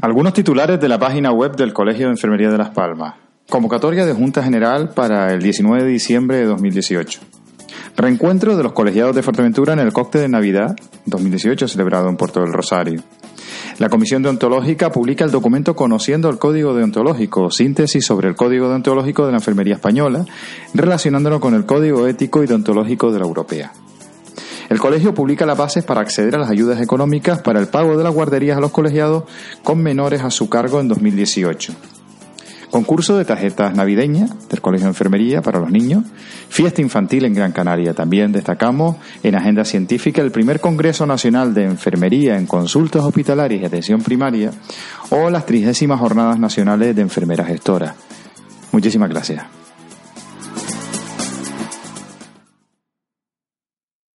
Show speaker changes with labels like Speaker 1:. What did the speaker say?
Speaker 1: Algunos titulares de la página web del Colegio de Enfermería de Las Palmas. Convocatoria de Junta General para el 19 de diciembre de 2018. Reencuentro de los colegiados de Fuerteventura en el cóctel de Navidad 2018 celebrado en Puerto del Rosario. La Comisión Deontológica publica el documento Conociendo el Código Deontológico, síntesis sobre el Código Deontológico de la Enfermería Española, relacionándolo con el Código Ético y Deontológico de la Europea. El colegio publica las bases para acceder a las ayudas económicas para el pago de las guarderías a los colegiados con menores a su cargo en 2018. Concurso de tarjetas navideñas del Colegio de Enfermería para los niños. Fiesta infantil en Gran Canaria. También destacamos en agenda científica el primer Congreso Nacional de Enfermería en Consultas Hospitalarias y Atención Primaria o las trigésimas Jornadas Nacionales de Enfermeras Gestoras. Muchísimas gracias.